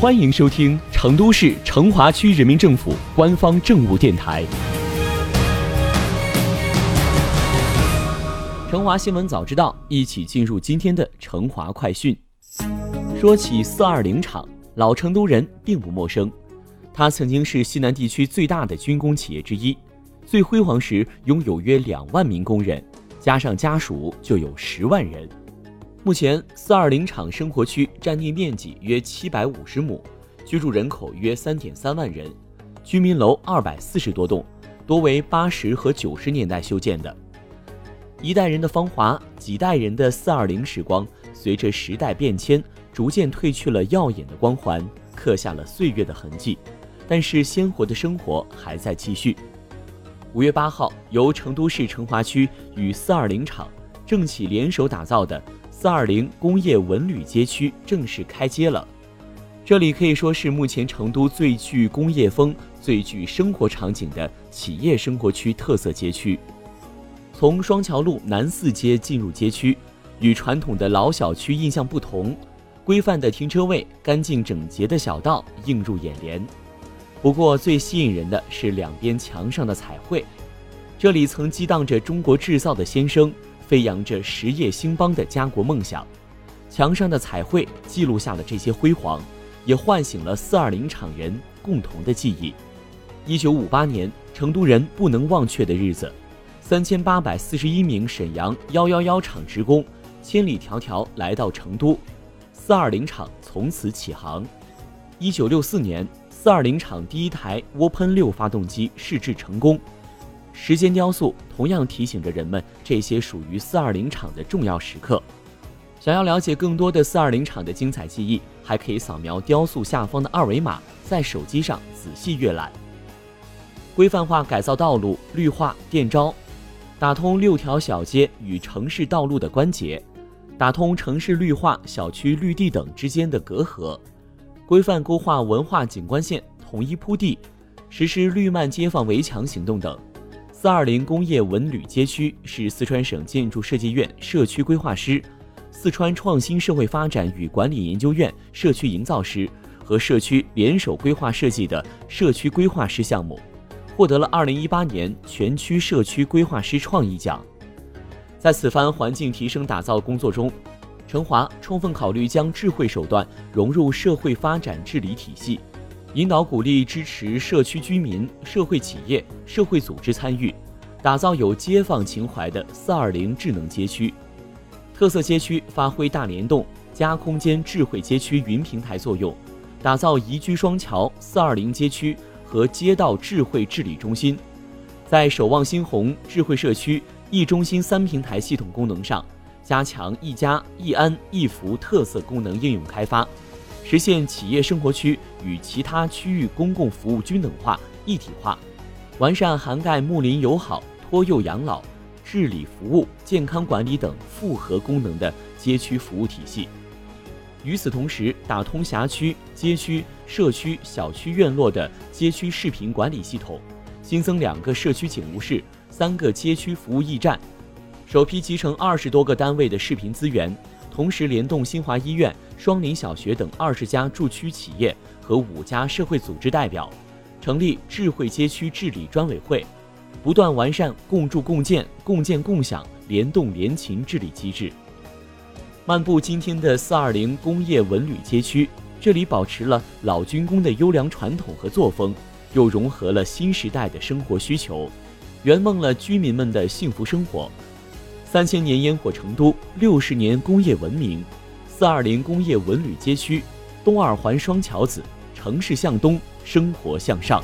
欢迎收听成都市成华区人民政府官方政务电台《成华新闻早知道》，一起进入今天的成华快讯。说起四二零厂，老成都人并不陌生，它曾经是西南地区最大的军工企业之一，最辉煌时拥有约两万名工人，加上家属就有十万人。目前，四二零厂生活区占地面积约七百五十亩，居住人口约三点三万人，居民楼二百四十多栋，多为八十和九十年代修建的。一代人的芳华，几代人的四二零时光，随着时代变迁，逐渐褪去了耀眼的光环，刻下了岁月的痕迹。但是，鲜活的生活还在继续。五月八号，由成都市成华区与四二零厂、政企联手打造的。四二零工业文旅街区正式开街了，这里可以说是目前成都最具工业风、最具生活场景的企业生活区特色街区。从双桥路南四街进入街区，与传统的老小区印象不同，规范的停车位、干净整洁的小道映入眼帘。不过最吸引人的是两边墙上的彩绘，这里曾激荡着中国制造的先声。飞扬着实业兴邦的家国梦想，墙上的彩绘记录下了这些辉煌，也唤醒了四二零厂人共同的记忆。一九五八年，成都人不能忘却的日子，三千八百四十一名沈阳幺幺幺厂职工千里迢迢来到成都，四二零厂从此起航。一九六四年，四二零厂第一台涡喷六发动机试制成功。时间雕塑同样提醒着人们这些属于四二零厂的重要时刻。想要了解更多的四二零厂的精彩记忆，还可以扫描雕塑下方的二维码，在手机上仔细阅览。规范化改造道路、绿化电招，打通六条小街与城市道路的关节，打通城市绿化、小区绿地等之间的隔阂，规范勾画文化景观线，统一铺地，实施绿漫街坊围墙行动等。四二零工业文旅街区是四川省建筑设计院社区规划师、四川创新社会发展与管理研究院社区营造师和社区联手规划设计的社区规划师项目，获得了二零一八年全区社区规划师创意奖。在此番环境提升打造工作中，成华充分考虑将智慧手段融入社会发展治理体系。引导鼓励支持社区居民、社会企业、社会组织参与，打造有街坊情怀的“四二零”智能街区。特色街区发挥大联动、加空间智慧街区云平台作用，打造宜居双桥“四二零”街区和街道智慧治理中心。在守望新红智慧社区一中心三平台系统功能上，加强一家一安一服特色功能应用开发。实现企业生活区与其他区域公共服务均等化一体化，完善涵盖睦邻友好、托幼养老、治理服务、健康管理等复合功能的街区服务体系。与此同时，打通辖区、街区、社区、小区院落的街区视频管理系统，新增两个社区警务室、三个街区服务驿站，首批集成二十多个单位的视频资源。同时联动新华医院、双林小学等二十家驻区企业和五家社会组织代表，成立智慧街区治理专委会，不断完善共筑共建、共建共享、联动联勤治理机制。漫步今天的四二零工业文旅街区，这里保持了老军工的优良传统和作风，又融合了新时代的生活需求，圆梦了居民们的幸福生活。三千年烟火成都，六十年工业文明，四二零工业文旅街区，东二环双桥子，城市向东，生活向上。